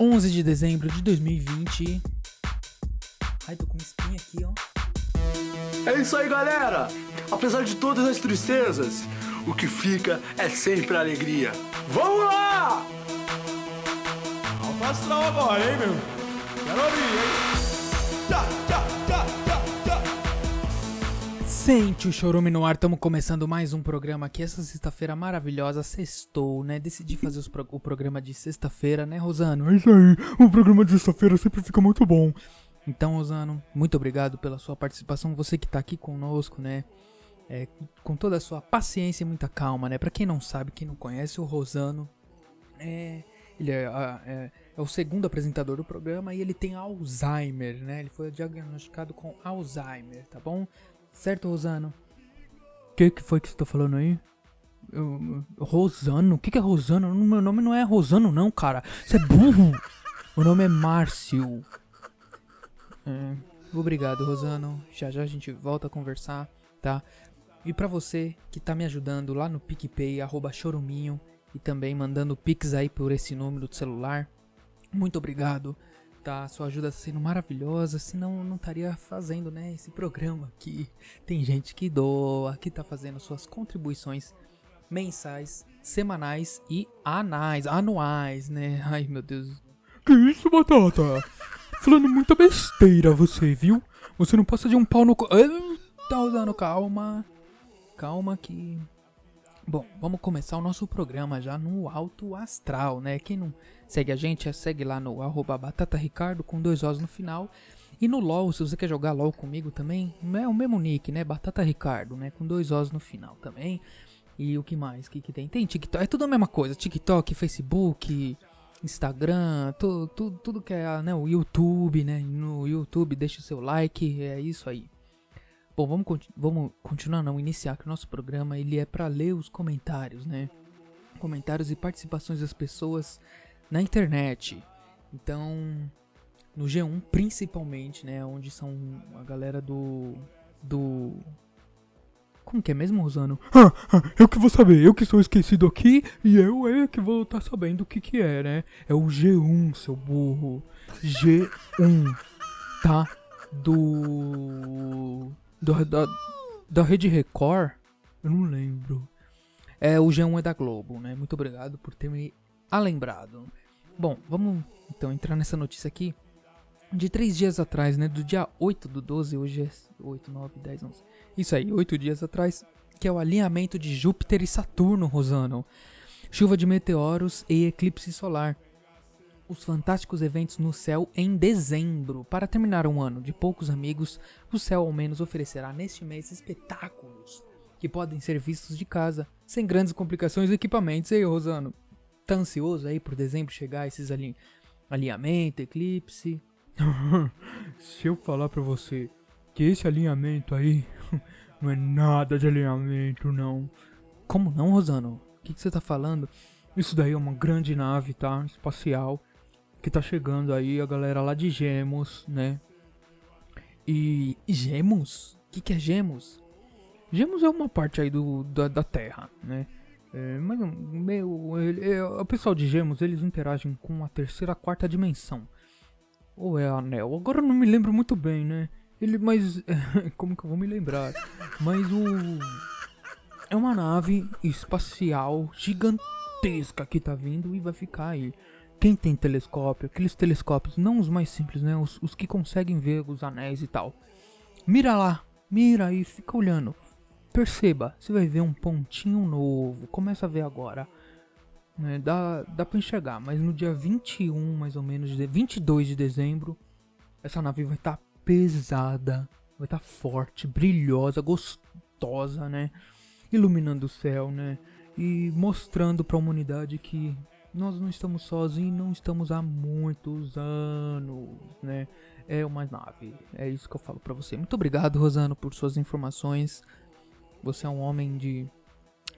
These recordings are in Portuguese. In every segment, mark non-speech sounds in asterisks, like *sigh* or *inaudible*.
11 de dezembro de 2020. Ai, tô com uma espinha aqui, ó. É isso aí, galera! Apesar de todas as tristezas, o que fica é sempre a alegria. Vamos lá! Alto agora, hein, meu? Quero ouvir, hein? Tchá, Sente o chorume no ar, estamos começando mais um programa aqui. Essa sexta-feira maravilhosa, sextou, né? Decidi fazer pro- o programa de sexta-feira, né, Rosano? É isso aí, o programa de sexta-feira sempre fica muito bom. Então, Rosano, muito obrigado pela sua participação. Você que tá aqui conosco, né? É, com toda a sua paciência e muita calma, né? Pra quem não sabe, quem não conhece, o Rosano é. Ele é, é- é o segundo apresentador do programa e ele tem Alzheimer, né? Ele foi diagnosticado com Alzheimer, tá bom? Certo, Rosano? O que, que foi que você tá falando aí? Eu- Rosano? O que, que é Rosano? Meu nome não é Rosano, não, cara. Você é burro. *laughs* Meu nome é Márcio. É, obrigado, Rosano. Já já a gente volta a conversar, tá? E pra você que tá me ajudando lá no PicPay, arroba choruminho, e também mandando pix aí por esse número do celular, muito obrigado, tá? Sua ajuda tá sendo maravilhosa, senão não estaria fazendo, né, esse programa aqui. Tem gente que doa, que tá fazendo suas contribuições mensais, semanais e anais, anuais, né? Ai, meu Deus. Que isso, Batata? Falando muita besteira você, viu? Você não passa de um pau no... Tá usando calma. Calma que Bom, vamos começar o nosso programa já no alto astral, né? Quem não segue a gente, é segue lá no arroba Batata Ricardo com dois Os no final. E no LoL, se você quer jogar LoL comigo também, é o mesmo nick, né? Batata Ricardo, né? Com dois Os no final também. E o que mais? O que, que tem? Tem TikTok, é tudo a mesma coisa. TikTok, Facebook, Instagram, tu, tu, tudo que é né, o YouTube, né? No YouTube, deixa o seu like, é isso aí. Bom, vamos, conti- vamos continuar, não, iniciar que o nosso programa ele é para ler os comentários, né? Comentários e participações das pessoas na internet. Então, no G1 principalmente, né? Onde são a galera do. do. Como que é mesmo, Rosano? Ah, ah, eu que vou saber, eu que sou esquecido aqui e eu é que vou estar sabendo o que que é, né? É o G1, seu burro. G1, Tá? Do. Do da, da Rede Record? eu não lembro. É, o G1 é da Globo, né? Muito obrigado por ter me alembrado. Bom, vamos então entrar nessa notícia aqui. De três dias atrás, né? Do dia 8 do 12, hoje é 8, 9, 10, 11. Isso aí, oito dias atrás, que é o alinhamento de Júpiter e Saturno, Rosano. Chuva de meteoros e eclipse solar. Os fantásticos eventos no céu em dezembro. Para terminar um ano de poucos amigos, o céu ao menos oferecerá neste mês espetáculos que podem ser vistos de casa, sem grandes complicações e equipamentos. E aí, Rosano, tá ansioso aí por dezembro chegar esses ali alinhamento, eclipse? *laughs* Se eu falar pra você que esse alinhamento aí *laughs* não é nada de alinhamento, não. Como não, Rosano? O que, que você tá falando? Isso daí é uma grande nave, tá? Espacial. Que tá chegando aí a galera lá de Gemos, né? E Gemos? O que, que é Gemos? Gemos é uma parte aí do, da, da Terra, né? É, mas meu, ele- é, o pessoal de Gemos eles interagem com a terceira, quarta dimensão. Ou é anel? Agora não me lembro muito bem, né? Ele, mas *laughs* como que eu vou me lembrar? Mas o é uma nave espacial gigantesca que tá vindo e vai ficar aí. Quem tem telescópio, aqueles telescópios, não os mais simples, né? Os, os que conseguem ver os anéis e tal. Mira lá, mira e fica olhando. Perceba, você vai ver um pontinho novo. Começa a ver agora. Né, dá, dá pra enxergar, mas no dia 21, mais ou menos, de 22 de dezembro, essa nave vai estar pesada, vai estar forte, brilhosa, gostosa, né? Iluminando o céu, né? E mostrando pra humanidade que nós não estamos sozinhos, não estamos há muitos anos, né? É uma nave. É isso que eu falo pra você. Muito obrigado, Rosano, por suas informações. Você é um homem de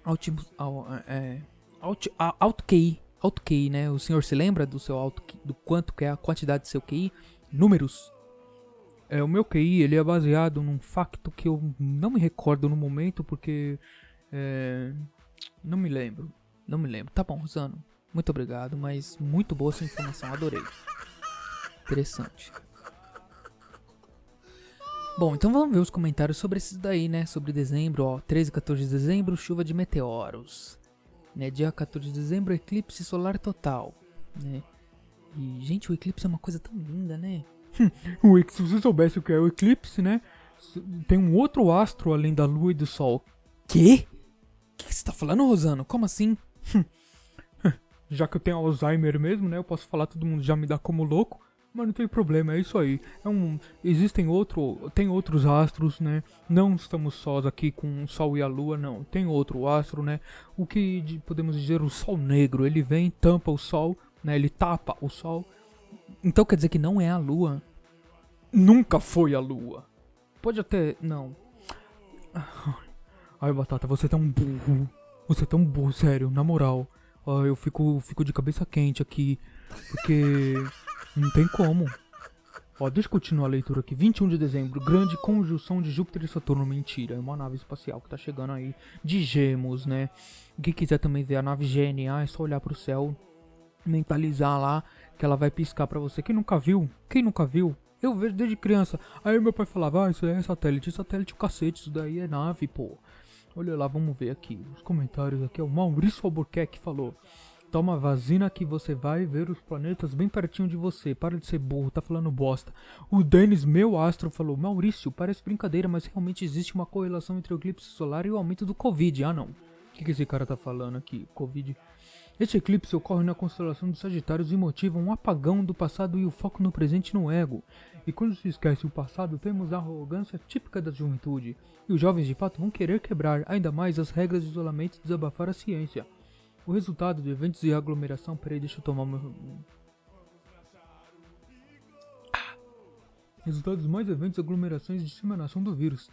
alto, al- é, alto, alto QI, alto QI, né? O senhor se lembra do seu alto, do quanto que é a quantidade do seu QI? Números. É, o meu QI, ele é baseado num facto que eu não me recordo no momento, porque... É, não me lembro. Não me lembro. Tá bom, Rosano. Muito obrigado, mas muito boa essa informação, adorei. Interessante. Bom, então vamos ver os comentários sobre esses daí, né? Sobre dezembro, ó. 13 e 14 de dezembro, chuva de meteoros. Né? Dia 14 de dezembro, eclipse solar total. Né? E, gente, o eclipse é uma coisa tão linda, né? *laughs* o, se você soubesse o que é o eclipse, né? Tem um outro astro além da lua e do sol. Quê? O que você tá falando, Rosano? Como assim? *laughs* já que eu tenho Alzheimer mesmo, né? Eu posso falar, todo mundo já me dá como louco. Mas não tem problema, é isso aí. É um, existem outro, tem outros astros, né? Não estamos sós aqui com o Sol e a Lua, não. Tem outro astro, né? O que de, podemos dizer o Sol negro. Ele vem, tampa o Sol, né? Ele tapa o Sol. Então quer dizer que não é a Lua? Nunca foi a Lua. Pode até, não. Ai, Batata, você tá um burro. Você tá um burro, sério, na moral. Eu fico, fico de cabeça quente aqui. Porque não tem como. Ó, deixa eu continuar a leitura aqui. 21 de dezembro, grande conjunção de Júpiter e Saturno. Mentira, é uma nave espacial que tá chegando aí de gemos, né? Quem quiser também ver a nave GNA, é só olhar pro céu, mentalizar lá, que ela vai piscar pra você. Quem nunca viu? Quem nunca viu? Eu vejo desde criança. Aí meu pai falava, ah, isso é satélite. Satélite o cacete, isso daí é nave, pô. Olha lá, vamos ver aqui. Os comentários aqui. O Maurício Albuquerque falou. Toma vacina que você vai ver os planetas bem pertinho de você. Para de ser burro, tá falando bosta. O Denis, meu astro, falou: Maurício, parece brincadeira, mas realmente existe uma correlação entre o eclipse solar e o aumento do Covid. Ah, não. O que, que esse cara tá falando aqui? Covid. Este eclipse ocorre na constelação dos Sagitários e motiva um apagão do passado e o foco no presente no ego. E quando se esquece o passado, temos a arrogância típica da juventude. E os jovens de fato vão querer quebrar ainda mais as regras de isolamento e desabafar a ciência. O resultado de eventos de aglomeração. Peraí, deixa eu tomar meu. Ah. Resultados mais eventos, aglomerações e disseminação do vírus.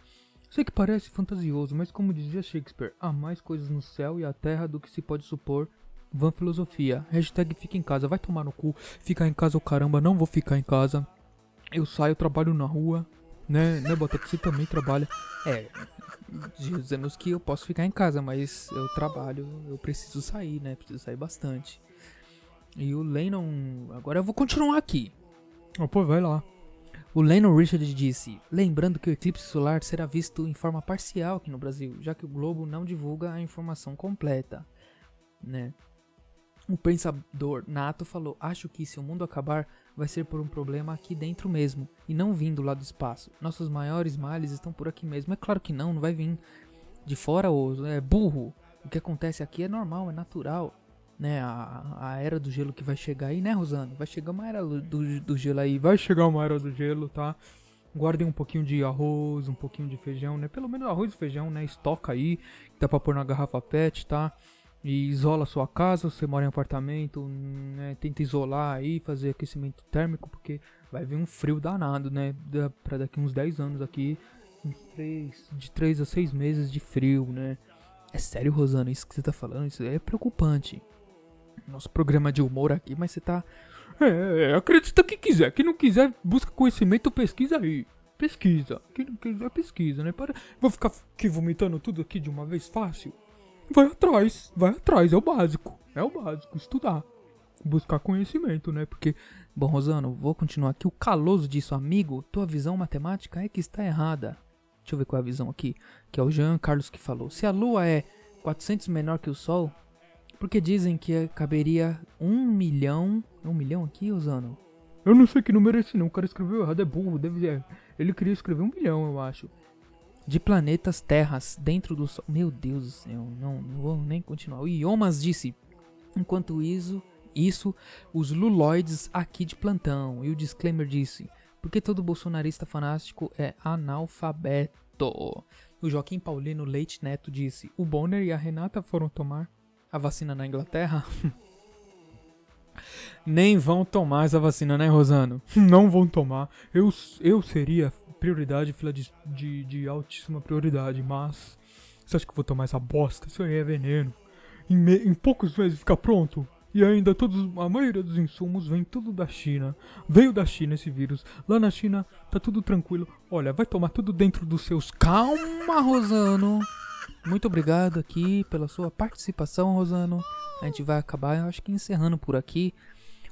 Sei que parece fantasioso, mas como dizia Shakespeare, há mais coisas no céu e a terra do que se pode supor. Van filosofia. Hashtag fica em casa. Vai tomar no cu. Ficar em casa o caramba, não vou ficar em casa. Eu saio, trabalho na rua. Né, né, Bota você também trabalha. É, dizemos que eu posso ficar em casa, mas eu trabalho, eu preciso sair, né? Preciso sair bastante. E o Lennon. Agora eu vou continuar aqui. Oh, pô, vai lá. O Lennon Richard disse: Lembrando que o eclipse solar será visto em forma parcial aqui no Brasil, já que o Globo não divulga a informação completa, né? O pensador Nato falou: Acho que se o mundo acabar, vai ser por um problema aqui dentro mesmo, e não vindo lá do espaço. Nossos maiores males estão por aqui mesmo. É claro que não, não vai vir de fora, ou é burro. O que acontece aqui é normal, é natural. Né, a, a era do gelo que vai chegar aí, né, Rosano? Vai chegar uma era do, do gelo aí. Vai chegar uma era do gelo, tá? Guardem um pouquinho de arroz, um pouquinho de feijão, né? Pelo menos arroz e feijão, né? Estoca aí, dá pra pôr na garrafa pet, tá? E isola sua casa, você mora em apartamento, né, tenta isolar aí, fazer aquecimento térmico, porque vai vir um frio danado, né, pra daqui uns 10 anos aqui, 3, de 3 a 6 meses de frio, né. É sério, Rosana, isso que você tá falando, isso é preocupante. Nosso programa de humor aqui, mas você tá... É, é acredita quem quiser, quem não quiser, busca conhecimento, pesquisa aí. Pesquisa, quem não quiser, pesquisa, né, para... Vou ficar aqui vomitando tudo aqui de uma vez fácil? Vai atrás, vai atrás, é o básico. É o básico, estudar. Buscar conhecimento, né? Porque, bom, Rosano, vou continuar aqui. O caloso disso, amigo, tua visão matemática é que está errada. Deixa eu ver qual é a visão aqui. Que é o Jean Carlos que falou. Se a Lua é 400 menor que o Sol, porque dizem que caberia um milhão. Um milhão aqui, Rosano? Eu não sei que número é esse não. O cara escreveu errado, é burro. Deve ser. Ele queria escrever um milhão, eu acho de planetas terras dentro do Sol. Meu Deus do céu, não, não vou nem continuar. O Iomas disse: enquanto isso, isso, os luloides aqui de plantão. E o disclaimer disse: porque todo bolsonarista fanático é analfabeto. O Joaquim Paulino Leite Neto disse: o Bonner e a Renata foram tomar a vacina na Inglaterra. *laughs* Nem vão tomar essa vacina, né, Rosano? *laughs* Não vão tomar. Eu, eu seria prioridade, fila de, de, de altíssima prioridade, mas você acha que eu vou tomar essa bosta? Isso aí é veneno. Em, me, em poucos meses fica pronto. E ainda todos, a maioria dos insumos vem tudo da China. Veio da China esse vírus. Lá na China tá tudo tranquilo. Olha, vai tomar tudo dentro dos seus. Calma, Rosano. muito obrigado aqui pela sua participação, Rosano. A gente vai acabar, eu acho que encerrando por aqui.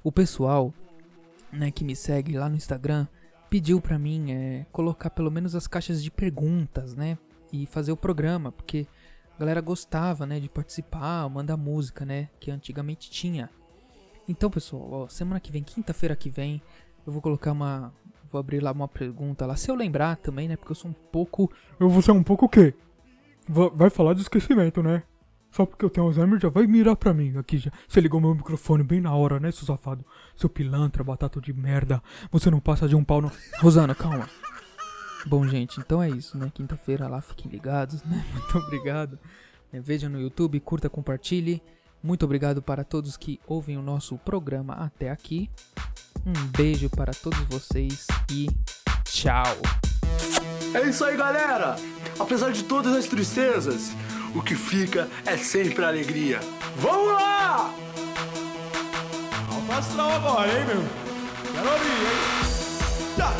O pessoal, né, que me segue lá no Instagram, pediu pra mim é, colocar pelo menos as caixas de perguntas, né? E fazer o programa, porque a galera gostava, né, de participar, mandar música, né? Que antigamente tinha. Então, pessoal, ó, semana que vem, quinta-feira que vem, eu vou colocar uma. Vou abrir lá uma pergunta lá. Se eu lembrar também, né? Porque eu sou um pouco. Eu vou ser um pouco o quê? Vai falar de esquecimento, né? Só porque eu tenho Alzheimer já vai mirar pra mim aqui já. Você ligou meu microfone bem na hora, né, seu safado? Seu pilantra, batata de merda. Você não passa de um pau no. Rosana, calma. Bom, gente, então é isso, né? Quinta-feira lá, fiquem ligados, né? *laughs* Muito obrigado. É, veja no YouTube, curta, compartilhe. Muito obrigado para todos que ouvem o nosso programa até aqui. Um beijo para todos vocês e tchau. É isso aí, galera! Apesar de todas as tristezas, o que fica é sempre alegria. Vamos lá! Alto astral agora, hein, meu? Quero ouvir, hein? Tchá,